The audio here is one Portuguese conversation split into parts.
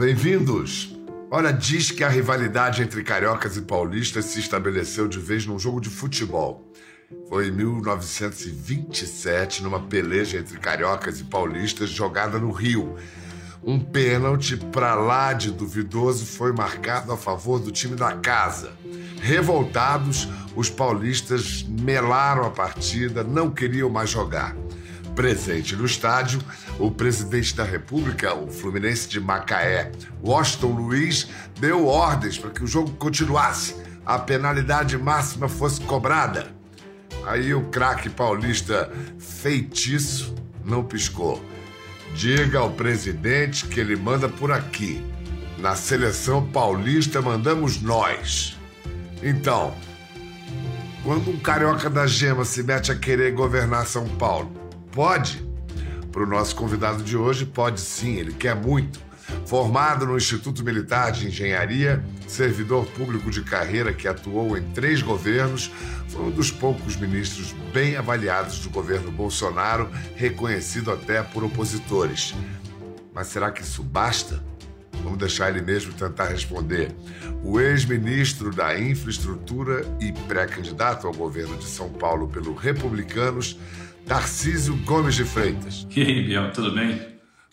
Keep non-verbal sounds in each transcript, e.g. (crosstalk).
bem-vindos. Olha, diz que a rivalidade entre cariocas e paulistas se estabeleceu de vez num jogo de futebol. Foi em 1927, numa peleja entre cariocas e paulistas jogada no Rio. Um pênalti para lá de duvidoso foi marcado a favor do time da casa. Revoltados, os paulistas melaram a partida, não queriam mais jogar. Presente no estádio, o presidente da República, o Fluminense de Macaé, Washington Luiz, deu ordens para que o jogo continuasse, a penalidade máxima fosse cobrada. Aí o craque paulista feitiço não piscou. Diga ao presidente que ele manda por aqui. Na seleção paulista mandamos nós. Então, quando um carioca da gema se mete a querer governar São Paulo, Pode? Para o nosso convidado de hoje, pode sim, ele quer muito. Formado no Instituto Militar de Engenharia, servidor público de carreira que atuou em três governos, foi um dos poucos ministros bem avaliados do governo Bolsonaro, reconhecido até por opositores. Mas será que isso basta? Vamos deixar ele mesmo tentar responder. O ex-ministro da Infraestrutura e pré-candidato ao governo de São Paulo pelo Republicanos Tarcísio Gomes de Freitas. E aí, Biel, tudo bem?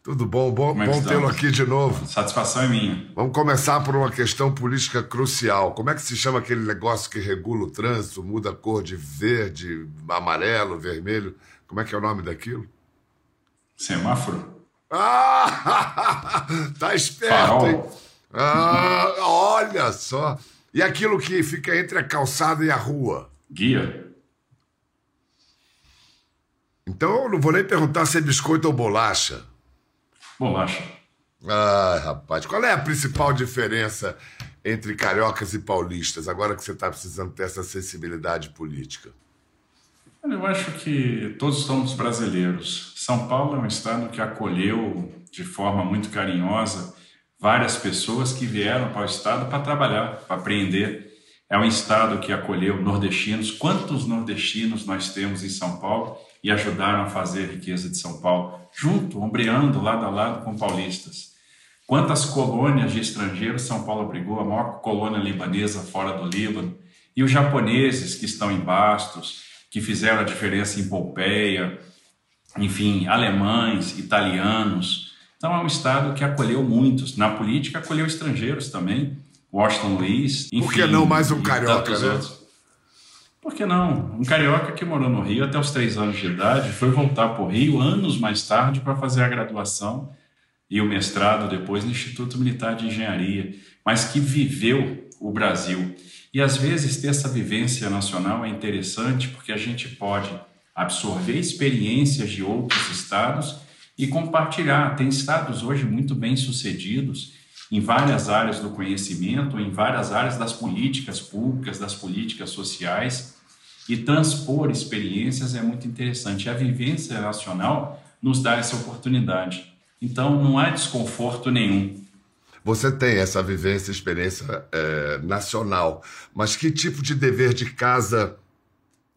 Tudo bom, bom, é bom tê-lo aqui de novo. Satisfação é minha. Vamos começar por uma questão política crucial. Como é que se chama aquele negócio que regula o trânsito, muda a cor de verde, amarelo, vermelho? Como é que é o nome daquilo? Semáforo. Ah! (laughs) tá esperto, Farol. hein? Ah, olha só. E aquilo que fica entre a calçada e a rua? Guia. Então eu não vou nem perguntar se é biscoito ou bolacha. Bolacha. Ah, rapaz, qual é a principal diferença entre cariocas e paulistas, agora que você está precisando ter essa sensibilidade política? Eu acho que todos somos brasileiros. São Paulo é um estado que acolheu de forma muito carinhosa várias pessoas que vieram para o estado para trabalhar, para aprender. É um estado que acolheu nordestinos. Quantos nordestinos nós temos em São Paulo? E ajudaram a fazer a riqueza de São Paulo, junto, ombreando lado a lado com paulistas. Quantas colônias de estrangeiros São Paulo abrigou, a maior colônia libanesa fora do Líbano, e os japoneses que estão em Bastos, que fizeram a diferença em Pompeia, enfim, alemães, italianos. Então é um estado que acolheu muitos. Na política acolheu estrangeiros também. Washington Luiz. Enfim, Por que não mais um carioca, né? Outros. Por que não? Um carioca que morou no Rio até os três anos de idade foi voltar para o Rio anos mais tarde para fazer a graduação e o mestrado depois no Instituto Militar de Engenharia, mas que viveu o Brasil. E às vezes ter essa vivência nacional é interessante porque a gente pode absorver experiências de outros estados e compartilhar. Tem estados hoje muito bem sucedidos em várias áreas do conhecimento, em várias áreas das políticas públicas, das políticas sociais, e transpor experiências é muito interessante. A vivência nacional nos dá essa oportunidade. Então, não há desconforto nenhum. Você tem essa vivência, experiência é, nacional, mas que tipo de dever de casa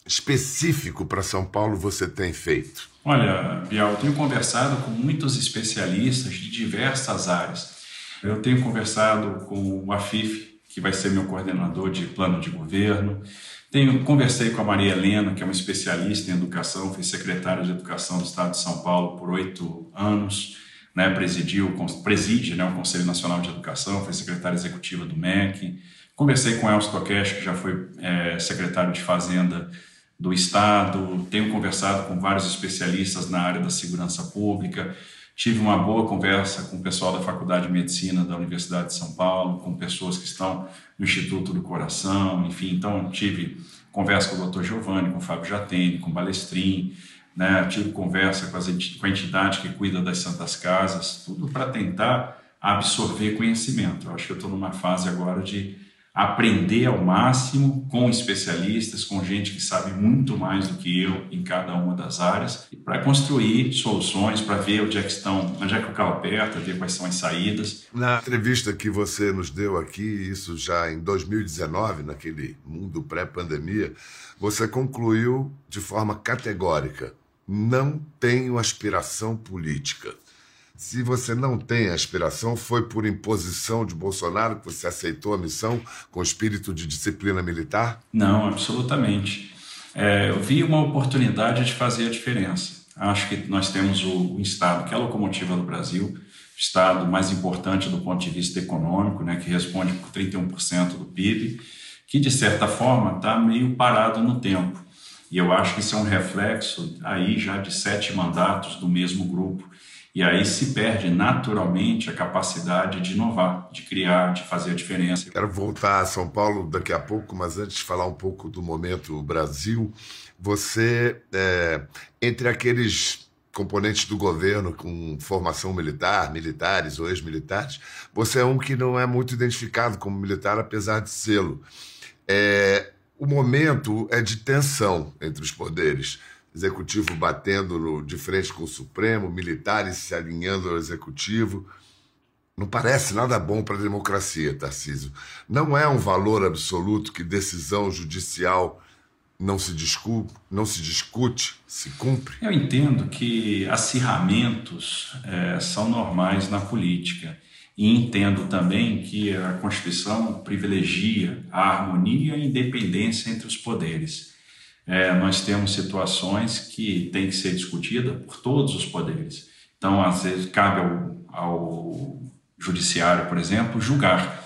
específico para São Paulo você tem feito? Olha, Bial, eu tenho conversado com muitos especialistas de diversas áreas. Eu tenho conversado com o Afif, que vai ser meu coordenador de plano de governo. Tenho conversei com a Maria Helena, que é uma especialista em educação, foi secretária de Educação do Estado de São Paulo por oito anos, né, presidiu, preside né, o Conselho Nacional de Educação, foi secretária executiva do MEC. Conversei com Elcio Tokesh, que já foi é, secretário de Fazenda do Estado. Tenho conversado com vários especialistas na área da segurança pública. Tive uma boa conversa com o pessoal da Faculdade de Medicina da Universidade de São Paulo, com pessoas que estão no Instituto do Coração, enfim. Então, tive conversa com o Dr. Giovanni, com o Fábio Jatene, com o Balestrin, né? tive conversa com, as, com a entidade que cuida das Santas Casas, tudo para tentar absorver conhecimento. Eu acho que eu estou numa fase agora de aprender ao máximo com especialistas, com gente que sabe muito mais do que eu em cada uma das áreas, para construir soluções, para ver onde é que estão, onde é que o carro aperta, ver quais são as saídas. Na entrevista que você nos deu aqui, isso já em 2019, naquele mundo pré-pandemia, você concluiu de forma categórica: não tenho aspiração política. Se você não tem aspiração, foi por imposição de Bolsonaro que você aceitou a missão com espírito de disciplina militar? Não, absolutamente. É, eu vi uma oportunidade de fazer a diferença. Acho que nós temos o, o Estado, que é a locomotiva do Brasil, Estado mais importante do ponto de vista econômico, né, que responde por 31% do PIB, que de certa forma está meio parado no tempo. E eu acho que isso é um reflexo aí já de sete mandatos do mesmo grupo e aí se perde naturalmente a capacidade de inovar, de criar, de fazer a diferença. Quero voltar a São Paulo daqui a pouco, mas antes de falar um pouco do momento Brasil, você, é, entre aqueles componentes do governo com formação militar, militares ou ex-militares, você é um que não é muito identificado como militar, apesar de sê-lo. É, o momento é de tensão entre os poderes executivo batendo no, de frente com o Supremo, militares se alinhando ao executivo. Não parece nada bom para a democracia, Tarcísio. Não é um valor absoluto que decisão judicial não se discute, não se discute, se cumpre? Eu entendo que acirramentos é, são normais na política. E entendo também que a Constituição privilegia a harmonia e a independência entre os poderes é, nós temos situações que têm que ser discutidas por todos os poderes. Então, às vezes, cabe ao, ao judiciário, por exemplo, julgar.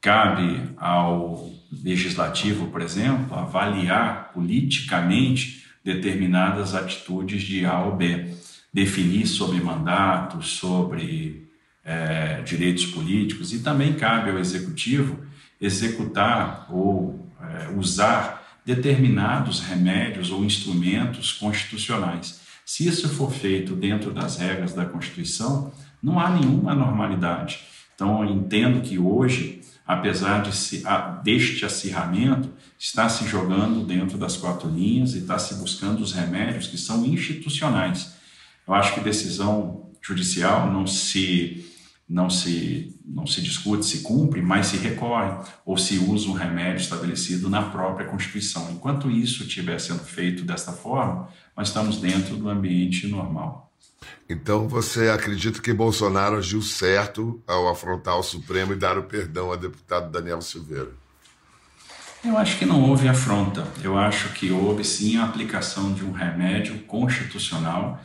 Cabe ao legislativo, por exemplo, avaliar politicamente determinadas atitudes de A ou B, definir sobre mandatos, sobre é, direitos políticos, e também cabe ao executivo executar ou é, usar determinados remédios ou instrumentos constitucionais. Se isso for feito dentro das regras da Constituição, não há nenhuma anormalidade. Então, eu entendo que hoje, apesar de se, deste acirramento, está se jogando dentro das quatro linhas e está se buscando os remédios que são institucionais. Eu acho que decisão judicial não se não se, não se discute, se cumpre, mas se recorre ou se usa um remédio estabelecido na própria Constituição. Enquanto isso estiver sendo feito desta forma, nós estamos dentro do ambiente normal. Então você acredita que Bolsonaro agiu certo ao afrontar o Supremo e dar o perdão ao deputado Daniel Silveira? Eu acho que não houve afronta. Eu acho que houve sim a aplicação de um remédio constitucional.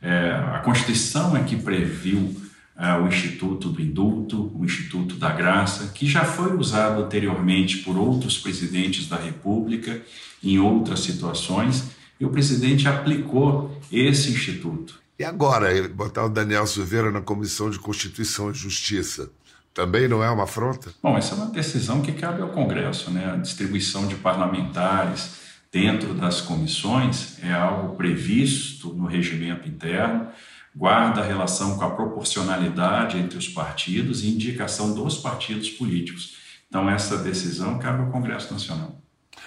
É, a Constituição é que previu é, o Instituto do Indulto, o Instituto da Graça, que já foi usado anteriormente por outros presidentes da República em outras situações, e o presidente aplicou esse instituto. E agora, botar o Daniel Silveira na Comissão de Constituição e Justiça, também não é uma afronta? Bom, essa é uma decisão que cabe ao Congresso, né? A distribuição de parlamentares dentro das comissões é algo previsto no regimento interno guarda a relação com a proporcionalidade entre os partidos e indicação dos partidos políticos. Então, essa decisão cabe ao Congresso Nacional.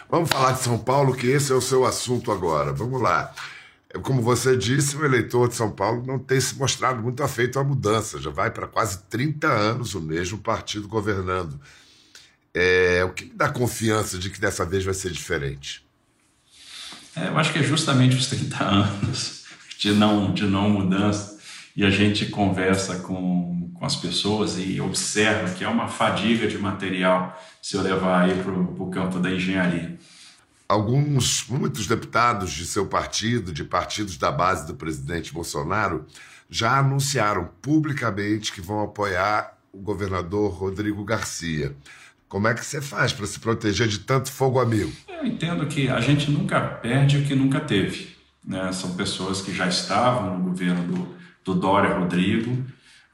Vamos falar de São Paulo, que esse é o seu assunto agora. Vamos lá. Como você disse, o eleitor de São Paulo não tem se mostrado muito afeito à mudança. Já vai para quase 30 anos o mesmo partido governando. É, o que me dá confiança de que dessa vez vai ser diferente? É, eu acho que é justamente os 30 (laughs) anos de não, de não mudança, e a gente conversa com, com as pessoas e observa que é uma fadiga de material se eu levar aí para o campo da engenharia. Alguns, muitos deputados de seu partido, de partidos da base do presidente Bolsonaro, já anunciaram publicamente que vão apoiar o governador Rodrigo Garcia. Como é que você faz para se proteger de tanto fogo amigo? Eu entendo que a gente nunca perde o que nunca teve. Né? São pessoas que já estavam no governo do, do Dória Rodrigo,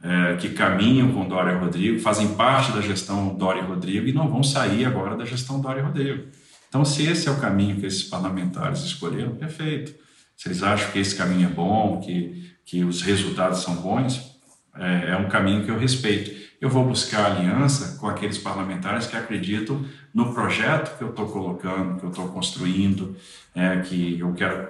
é, que caminham com Dória Rodrigo, fazem parte da gestão Dória Rodrigo e não vão sair agora da gestão Dória Rodrigo. Então, se esse é o caminho que esses parlamentares escolheram, perfeito. Se eles acham que esse caminho é bom, que, que os resultados são bons, é, é um caminho que eu respeito. Eu vou buscar aliança com aqueles parlamentares que acreditam no projeto que eu estou colocando, que eu estou construindo, é, que eu quero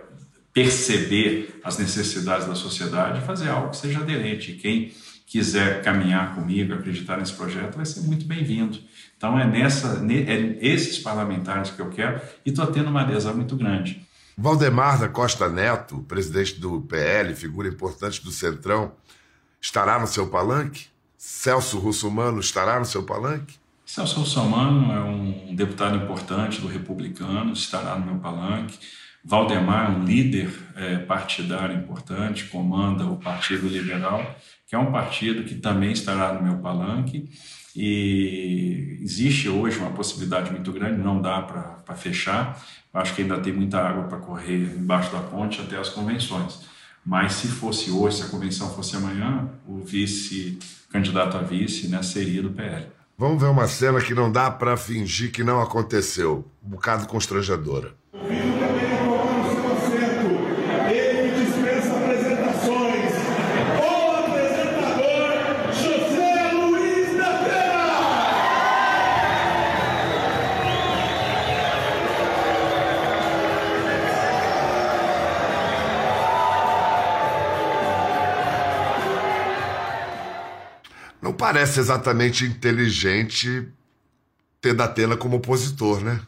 perceber as necessidades da sociedade e fazer algo que seja aderente. Quem quiser caminhar comigo, acreditar nesse projeto, vai ser muito bem-vindo. Então é nessa, é esses parlamentares que eu quero e estou tendo uma adesão muito grande. Valdemar da Costa Neto, presidente do PL, figura importante do Centrão, estará no seu palanque? Celso Russomano estará no seu palanque? Celso Russomano é um deputado importante do Republicano, estará no meu palanque. Valdemar é um líder é, partidário importante, comanda o Partido Liberal, que é um partido que também estará no meu palanque. E existe hoje uma possibilidade muito grande, não dá para fechar. Acho que ainda tem muita água para correr embaixo da ponte até as convenções. Mas se fosse hoje, se a convenção fosse amanhã, o vice, candidato a vice, né, seria do PL. Vamos ver uma cena que não dá para fingir que não aconteceu. Um bocado constrangedora. Parece exatamente inteligente ter Datena como opositor, né?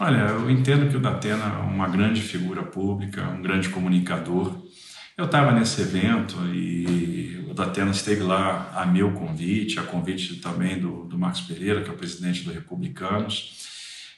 Olha, eu entendo que o Datena é uma grande figura pública, um grande comunicador. Eu estava nesse evento e o Datena esteve lá a meu convite, a convite também do, do Marcos Pereira, que é o presidente do Republicanos.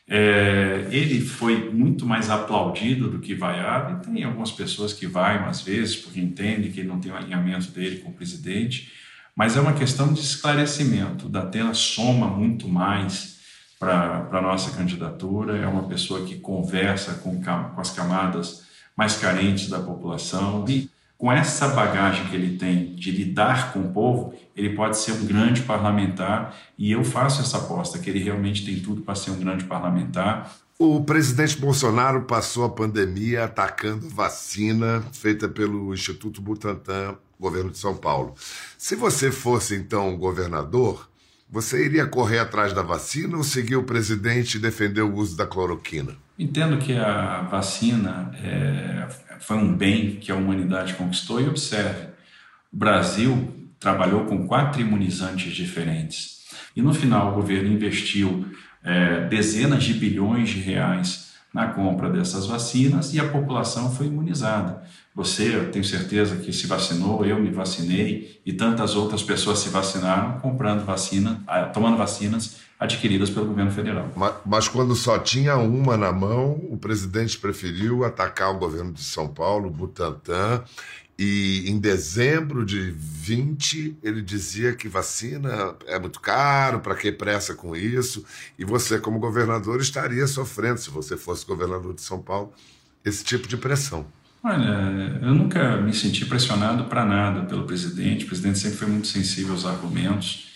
É, ele foi muito mais aplaudido do que vaiado, e tem algumas pessoas que vaiam às vezes, porque entendem que ele não tem o alinhamento dele com o presidente, mas é uma questão de esclarecimento. O Datena soma muito mais para a nossa candidatura, é uma pessoa que conversa com, com as camadas mais carentes da população e com essa bagagem que ele tem de lidar com o povo, ele pode ser um grande parlamentar e eu faço essa aposta que ele realmente tem tudo para ser um grande parlamentar. O presidente Bolsonaro passou a pandemia atacando vacina feita pelo Instituto Butantan governo de São Paulo. Se você fosse, então, governador, você iria correr atrás da vacina ou seguir o presidente e defender o uso da cloroquina? Entendo que a vacina é, foi um bem que a humanidade conquistou e observe, o Brasil trabalhou com quatro imunizantes diferentes e no final o governo investiu é, dezenas de bilhões de reais na compra dessas vacinas e a população foi imunizada. Você, eu tenho certeza que se vacinou, eu me vacinei e tantas outras pessoas se vacinaram comprando vacina, ah, tomando vacinas adquiridas pelo governo federal. Mas, mas, quando só tinha uma na mão, o presidente preferiu atacar o governo de São Paulo, Butantan, e em dezembro de 20 ele dizia que vacina é muito caro, para que pressa com isso? E você, como governador, estaria sofrendo, se você fosse governador de São Paulo, esse tipo de pressão. Olha, eu nunca me senti pressionado para nada pelo presidente. O presidente sempre foi muito sensível aos argumentos.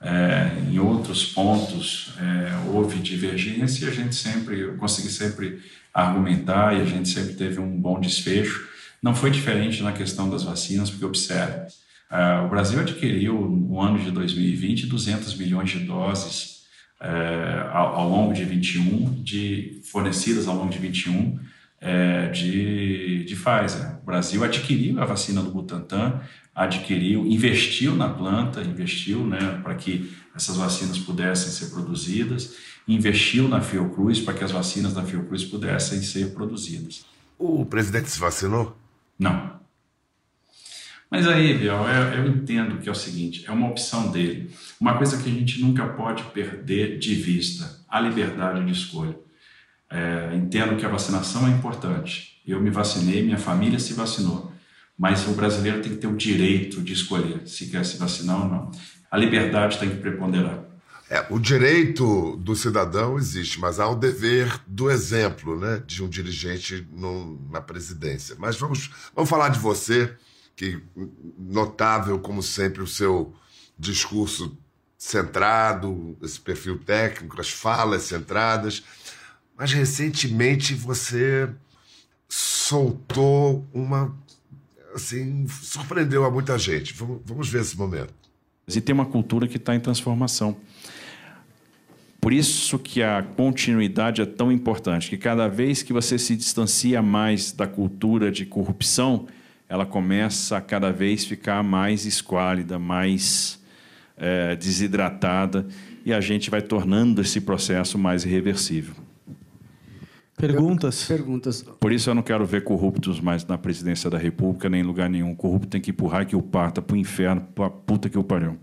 É, em outros pontos é, houve divergência e a gente sempre, eu consegui sempre argumentar e a gente sempre teve um bom desfecho. Não foi diferente na questão das vacinas, porque observe, é, o Brasil adquiriu no ano de 2020 200 milhões de doses é, ao, ao longo de 21, de fornecidas ao longo de 21 é, de, de Pfizer. O Brasil adquiriu a vacina do Butantan, adquiriu, investiu na planta, investiu né, para que essas vacinas pudessem ser produzidas, investiu na Fiocruz para que as vacinas da Fiocruz pudessem ser produzidas. O presidente se vacinou? Não. Mas aí, Biel, eu, eu entendo que é o seguinte: é uma opção dele. Uma coisa que a gente nunca pode perder de vista: a liberdade de escolha. É, entendo que a vacinação é importante. Eu me vacinei, minha família se vacinou. Mas o brasileiro tem que ter o direito de escolher se quer se vacinar ou não. A liberdade tem que preponderar. É, o direito do cidadão existe, mas há o dever do exemplo né, de um dirigente no, na presidência. Mas vamos, vamos falar de você, que notável, como sempre, o seu discurso centrado, esse perfil técnico, as falas centradas. Mas recentemente você soltou uma. Assim, surpreendeu a muita gente. Vamos, vamos ver esse momento. E tem uma cultura que está em transformação. Por isso que a continuidade é tão importante, que cada vez que você se distancia mais da cultura de corrupção, ela começa a cada vez ficar mais esquálida, mais é, desidratada, e a gente vai tornando esse processo mais irreversível. Perguntas? Perguntas. Por isso eu não quero ver corruptos mais na presidência da República, nem em lugar nenhum. Corrupto tem que empurrar que o parta pro inferno, pra puta que o pariu.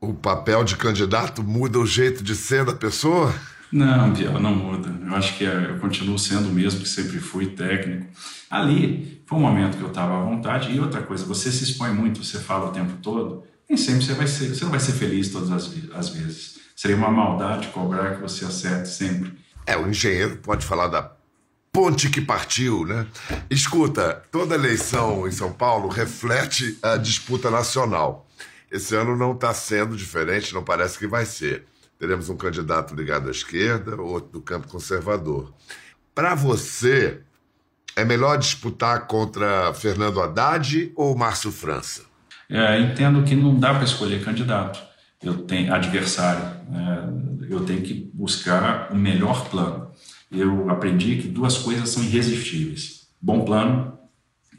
O papel de candidato muda o jeito de ser da pessoa? Não, Biel, não muda. Eu acho que é, eu continuo sendo o mesmo que sempre fui, técnico. Ali foi um momento que eu estava à vontade. E outra coisa, você se expõe muito, você fala o tempo todo, nem sempre você vai ser, você não vai ser feliz todas as, as vezes. Seria uma maldade cobrar que você acerte sempre. É, o engenheiro pode falar da ponte que partiu, né? Escuta, toda eleição em São Paulo reflete a disputa nacional. Esse ano não está sendo diferente, não parece que vai ser. Teremos um candidato ligado à esquerda, outro do campo conservador. Para você, é melhor disputar contra Fernando Haddad ou Márcio França? É, entendo que não dá para escolher candidato, eu tenho adversário. É, eu tenho que buscar o melhor plano. Eu aprendi que duas coisas são irresistíveis: bom plano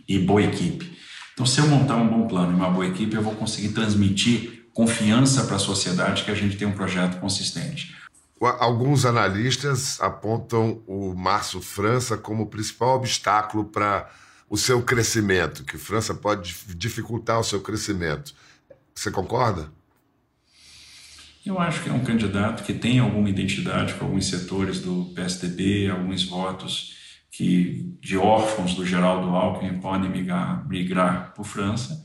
e boa equipe. Então, se eu montar um bom plano e uma boa equipe, eu vou conseguir transmitir confiança para a sociedade que a gente tem um projeto consistente. Alguns analistas apontam o Márcio França como o principal obstáculo para o seu crescimento, que França pode dificultar o seu crescimento. Você concorda? Eu acho que é um candidato que tem alguma identidade com alguns setores do PSDB, alguns votos que de órfãos do Geraldo Alckmin podem migrar, migrar para França,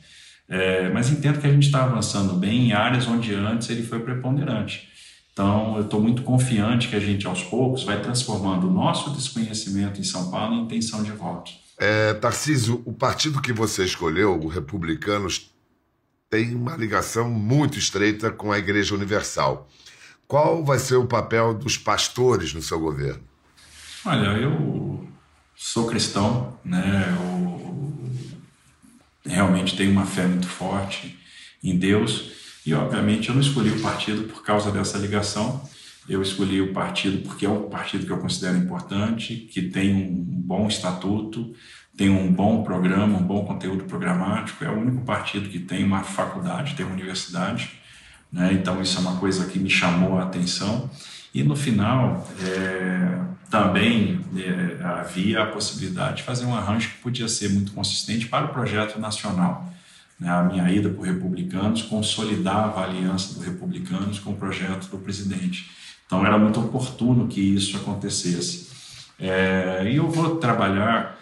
é, mas entendo que a gente está avançando bem em áreas onde antes ele foi preponderante. Então, eu estou muito confiante que a gente, aos poucos, vai transformando o nosso desconhecimento em São Paulo em intenção de voto. É, Tarcísio, o partido que você escolheu, o Republicanos, tem uma ligação muito estreita com a Igreja Universal. Qual vai ser o papel dos pastores no seu governo? Olha, eu sou cristão, né? Eu realmente tenho uma fé muito forte em Deus e, obviamente, eu não escolhi o partido por causa dessa ligação. Eu escolhi o partido porque é um partido que eu considero importante, que tem um bom estatuto, tem um bom programa, um bom conteúdo programático. É o único partido que tem uma faculdade, tem uma universidade. Né? Então, isso é uma coisa que me chamou a atenção. E no final, é, também é, havia a possibilidade de fazer um arranjo que podia ser muito consistente para o projeto nacional. Né? A minha ida para o Republicanos consolidava a aliança do Republicanos com o projeto do presidente. Então era muito oportuno que isso acontecesse. É, e eu vou trabalhar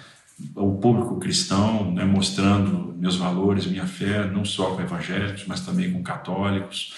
o público cristão, né, mostrando meus valores, minha fé, não só com evangélicos, mas também com católicos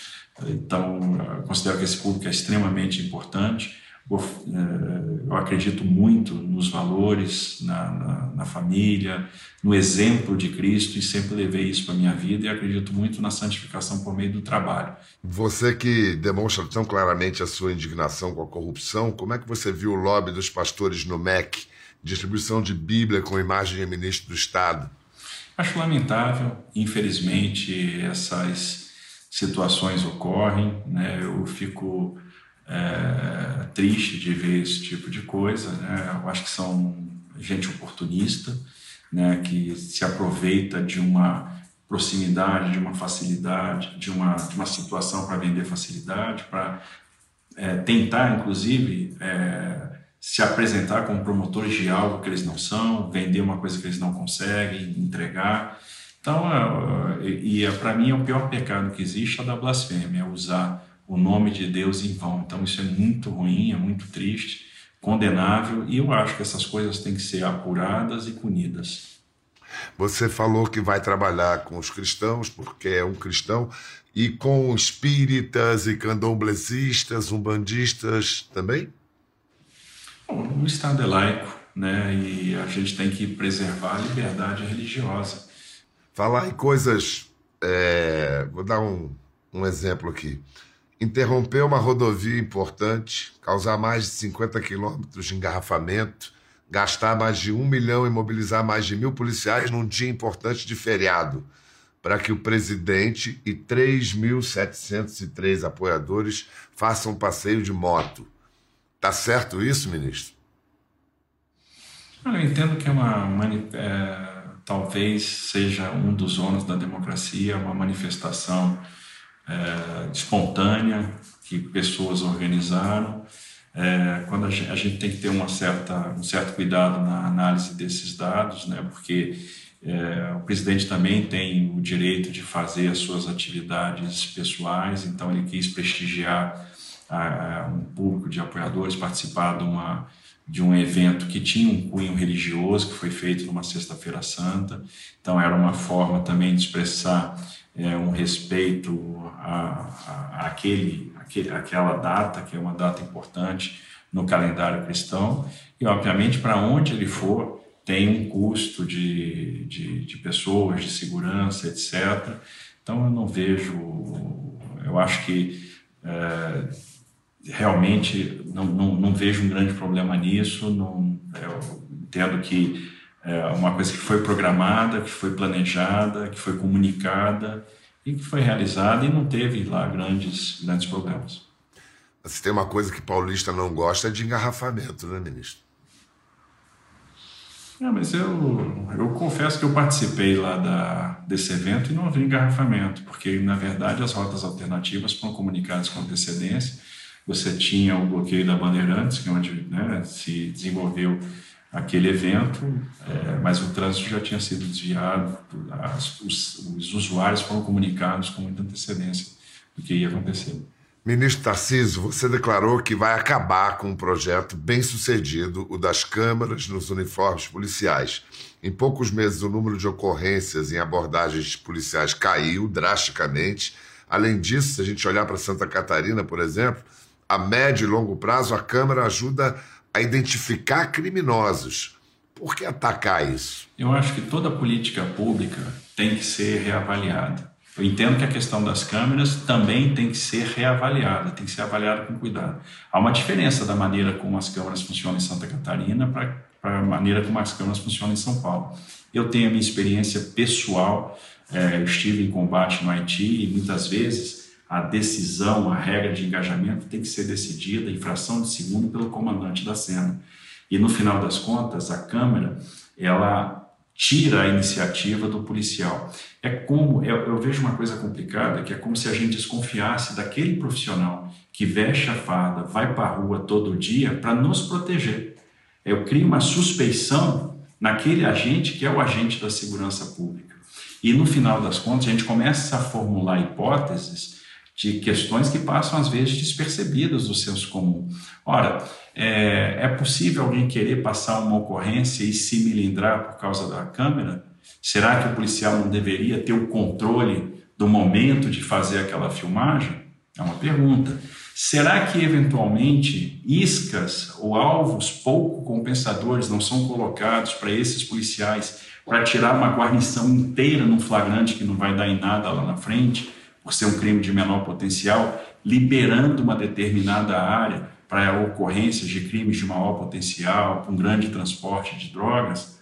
então, considero que esse público é extremamente importante. Eh, eu acredito muito nos valores, na, na, na, família, no exemplo de Cristo e sempre levei isso para a minha vida e acredito muito na santificação por meio do trabalho. Você que demonstra tão claramente a sua indignação com a corrupção, como é que você viu o lobby dos pastores no MEC, distribuição de Bíblia com imagem de ministro do Estado? Acho lamentável, infelizmente, essas situações ocorrem, né? Eu fico é, triste de ver esse tipo de coisa, né? Eu acho que são gente oportunista, né? Que se aproveita de uma proximidade, de uma facilidade, de uma, de uma situação para vender facilidade, para é, tentar, inclusive, é, se apresentar como promotores de algo que eles não são, vender uma coisa que eles não conseguem entregar. Então, é, e é, para mim é o pior pecado que existe é a da blasfêmia, é usar o nome de Deus em vão. Então, isso é muito ruim, é muito triste, condenável, e eu acho que essas coisas têm que ser apuradas e punidas. Você falou que vai trabalhar com os cristãos, porque é um cristão, e com espíritas e candomblessistas, umbandistas também? o Estado é laico, né? E a gente tem que preservar a liberdade religiosa. Falar em coisas. É, vou dar um, um exemplo aqui. Interromper uma rodovia importante, causar mais de 50 quilômetros de engarrafamento, gastar mais de um milhão e mobilizar mais de mil policiais num dia importante de feriado, para que o presidente e 3.703 apoiadores façam um passeio de moto. Tá certo isso, ministro? Eu entendo que é uma. É talvez seja um dos ônus da democracia, uma manifestação é, espontânea que pessoas organizaram. É, quando a gente, a gente, tem que ter uma certa, um certo cuidado na análise desses dados, né, porque é, o presidente também tem o direito de fazer as suas atividades pessoais, então ele quis prestigiar a, a um público de apoiadores, participar de, uma, de um evento que tinha um cunho religioso, que foi feito numa Sexta-feira Santa, então era uma forma também de expressar é, um respeito a, a, aquele, aquela data, que é uma data importante no calendário cristão, e obviamente para onde ele for tem um custo de, de, de, pessoas, de segurança, etc. Então eu não vejo, eu acho que é, realmente não, não, não, vejo um grande problema nisso, não, eu entendo que é uma coisa que foi programada, que foi planejada, que foi comunicada e que foi realizada e não teve lá grandes, grandes problemas. Se tem uma coisa que paulista não gosta é de engarrafamento, né, ministro? É, mas eu, eu confesso que eu participei lá da, desse evento e não havia engarrafamento, porque, na verdade, as rotas alternativas foram comunicadas com antecedência. Você tinha o bloqueio da Bandeirantes, que é onde né, se desenvolveu aquele evento, é, mas o trânsito já tinha sido desviado, as, os, os usuários foram comunicados com muita antecedência do que ia acontecer. Ministro Tarcísio, você declarou que vai acabar com um projeto bem sucedido, o das câmaras nos uniformes policiais. Em poucos meses, o número de ocorrências em abordagens policiais caiu drasticamente. Além disso, se a gente olhar para Santa Catarina, por exemplo, a médio e longo prazo, a Câmara ajuda a identificar criminosos. Por que atacar isso? Eu acho que toda política pública tem que ser reavaliada. Eu entendo que a questão das câmeras também tem que ser reavaliada, tem que ser avaliada com cuidado. Há uma diferença da maneira como as câmeras funcionam em Santa Catarina para a maneira como as câmeras funcionam em São Paulo. Eu tenho a minha experiência pessoal, é, estive em combate no Haiti e muitas vezes a decisão, a regra de engajamento tem que ser decidida em fração de segundo pelo comandante da cena. E no final das contas, a câmera, ela tira a iniciativa do policial. É como, eu, eu, vejo uma coisa complicada, que é como se a gente desconfiasse daquele profissional que veste a farda, vai para a rua todo dia para nos proteger. Eu crio uma suspeição naquele agente que é o agente da segurança pública. E no final das contas, a gente começa a formular hipóteses de questões que passam às vezes despercebidas do senso comum. Ora, é, é possível alguém querer passar uma ocorrência e se milindrar por causa da câmera? Será que o policial não deveria ter o controle do momento de fazer aquela filmagem? É uma pergunta. Será que eventualmente iscas ou alvos pouco compensadores não são colocados para esses policiais para tirar uma guarnição inteira num flagrante que não vai dar em nada lá na frente? Por ser um crime de menor potencial, liberando uma determinada área para ocorrências de crimes de maior potencial, com grande transporte de drogas.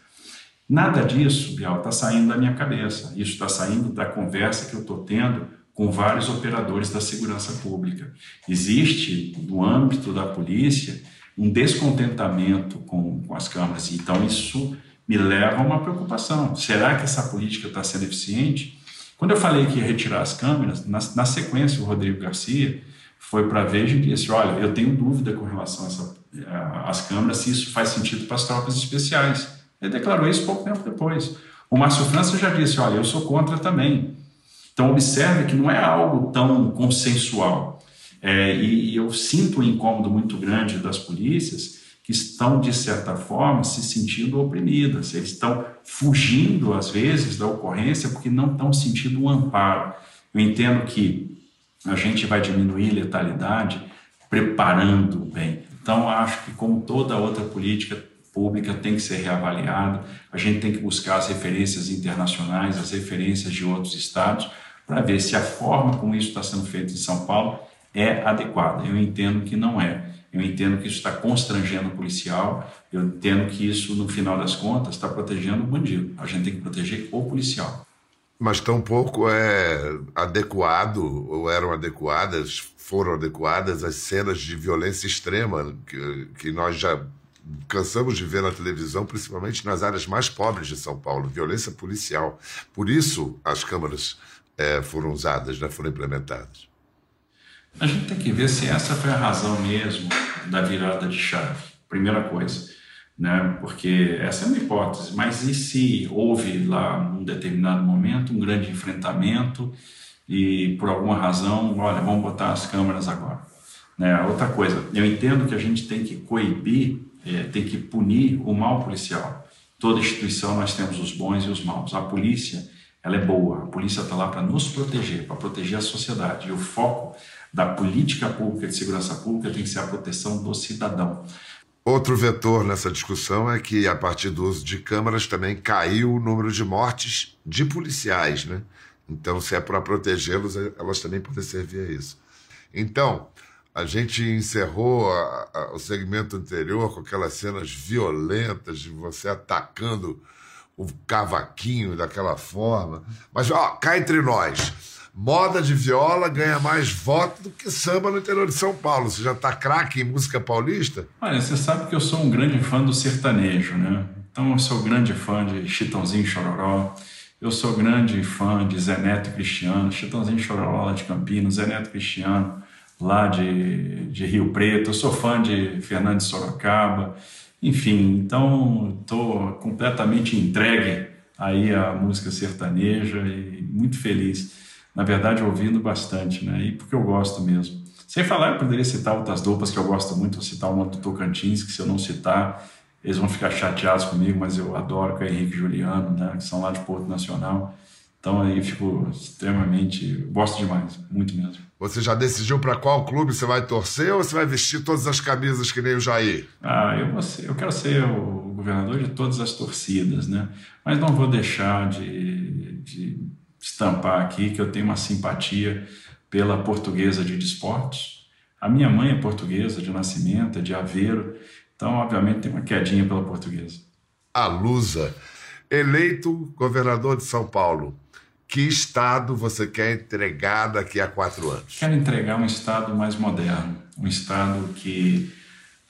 Nada disso, Bial, está saindo da minha cabeça. Isso está saindo da conversa que eu estou tendo com vários operadores da segurança pública. Existe, no âmbito da polícia, um descontentamento com, com as câmaras. Então, isso me leva a uma preocupação. Será que essa política está sendo eficiente? Quando eu falei que ia retirar as câmeras, na, na sequência o Rodrigo Garcia foi para a Veja e disse: Olha, eu tenho dúvida com relação às câmeras, se isso faz sentido para as tropas especiais. Ele declarou isso pouco tempo depois. O Márcio França já disse: Olha, eu sou contra também. Então, observe que não é algo tão consensual. É, e, e eu sinto um incômodo muito grande das polícias que estão, de certa forma, se sentindo oprimidas. Eles estão fugindo, às vezes, da ocorrência porque não estão sentindo um amparo. Eu entendo que a gente vai diminuir letalidade preparando bem. Então, acho que, como toda outra política pública, tem que ser reavaliada. A gente tem que buscar as referências internacionais, as referências de outros estados, para ver se a forma como isso está sendo feito em São Paulo é adequada. Eu entendo que não é. Eu entendo que isso está constrangendo o policial, eu entendo que isso, no final das contas, está protegendo o bandido. A gente tem que proteger o policial. Mas tampouco é adequado, ou eram adequadas, foram adequadas as cenas de violência extrema que, que nós já cansamos de ver na televisão, principalmente nas áreas mais pobres de São Paulo, violência policial. Por isso as câmaras é, foram usadas, né, foram implementadas. A gente tem que ver se essa foi a razão mesmo da virada de chave. Primeira coisa, né? Porque essa é uma hipótese. Mas e se houve lá, num determinado momento, um grande enfrentamento e por alguma razão, olha, vamos botar as câmeras agora? Né? Outra coisa, eu entendo que a gente tem que coibir, é, tem que punir o mal policial. Toda instituição nós temos os bons e os maus. A polícia, ela é boa. A polícia está lá para nos proteger, para proteger a sociedade. E o foco da política pública de segurança pública tem que ser a proteção do cidadão. Outro vetor nessa discussão é que, a partir do uso de câmaras, também caiu o número de mortes de policiais, né? Então, se é para protegê-los, elas também podem servir a isso. Então, a gente encerrou a, a, o segmento anterior com aquelas cenas violentas de você atacando o cavaquinho daquela forma. Mas, ó, cá entre nós, moda de viola ganha mais voto do que samba no interior de São Paulo. Você já tá craque em música paulista? Olha, você sabe que eu sou um grande fã do sertanejo, né? Então, eu sou grande fã de Chitãozinho Chororó. Eu sou grande fã de Zé Neto Cristiano, Chitãozinho Chororó de Campinas, Zé Neto Cristiano lá de, de Rio Preto, eu sou fã de Fernando de Sorocaba, enfim, então estou completamente entregue aí à música sertaneja e muito feliz, na verdade ouvindo bastante, né, e porque eu gosto mesmo. Sem falar, eu poderia citar outras duplas que eu gosto muito, vou citar uma do Tocantins, que se eu não citar, eles vão ficar chateados comigo, mas eu adoro que é Henrique Juliano, né, que são lá de Porto Nacional. Então aí fico extremamente. Gosto demais, muito mesmo. Você já decidiu para qual clube você vai torcer ou você vai vestir todas as camisas que nem o Jair? Ah, eu, vou ser, eu quero ser o governador de todas as torcidas, né? Mas não vou deixar de, de estampar aqui que eu tenho uma simpatia pela portuguesa de desportos. A minha mãe é portuguesa de nascimento, é de Aveiro, então, obviamente, tem uma quedinha pela portuguesa. A Lusa, eleito governador de São Paulo que estado você quer entregar daqui a quatro anos? Quero entregar um estado mais moderno, um estado que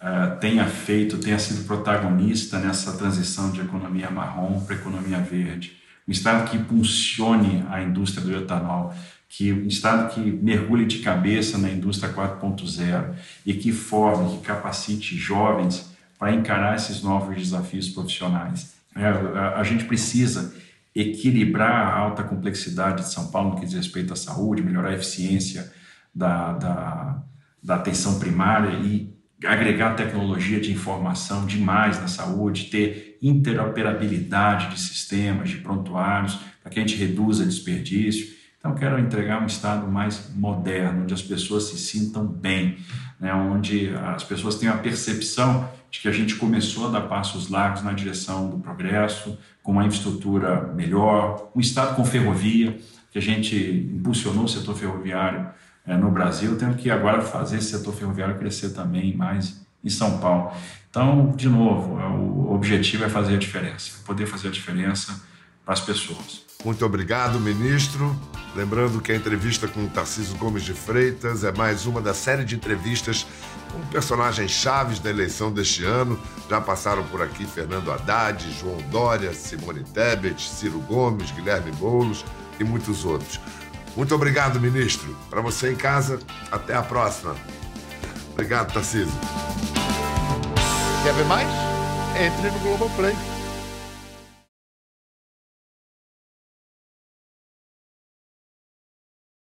uh, tenha feito, tenha sido protagonista nessa transição de economia marrom para economia verde, um estado que impulsione a indústria do etanol, que um estado que mergulhe de cabeça na indústria 4.0 e que forme, que capacite jovens para encarar esses novos desafios profissionais. É, a, a gente precisa equilibrar a alta complexidade de São Paulo no que diz respeito à saúde, melhorar a eficiência da, da, da atenção primária e agregar tecnologia de informação demais na saúde, ter interoperabilidade de sistemas, de prontuários, para que a gente reduza desperdício. Então, quero entregar um Estado mais moderno, onde as pessoas se sintam bem, né? onde as pessoas tenham a percepção de que a gente começou a dar passos largos na direção do progresso, com uma infraestrutura melhor, um Estado com ferrovia, que a gente impulsionou o setor ferroviário é, no Brasil, tendo que agora fazer esse setor ferroviário crescer também mais em São Paulo. Então, de novo, o objetivo é fazer a diferença, poder fazer a diferença para as pessoas. Muito obrigado, ministro. Lembrando que a entrevista com o Tarcísio Gomes de Freitas é mais uma da série de entrevistas com personagens chaves da eleição deste ano. Já passaram por aqui Fernando Haddad, João Dória, Simone Tebet, Ciro Gomes, Guilherme Boulos e muitos outros. Muito obrigado, ministro. Para você em casa, até a próxima. Obrigado, Tarcísio. Quer ver mais? Entre no Globoplay.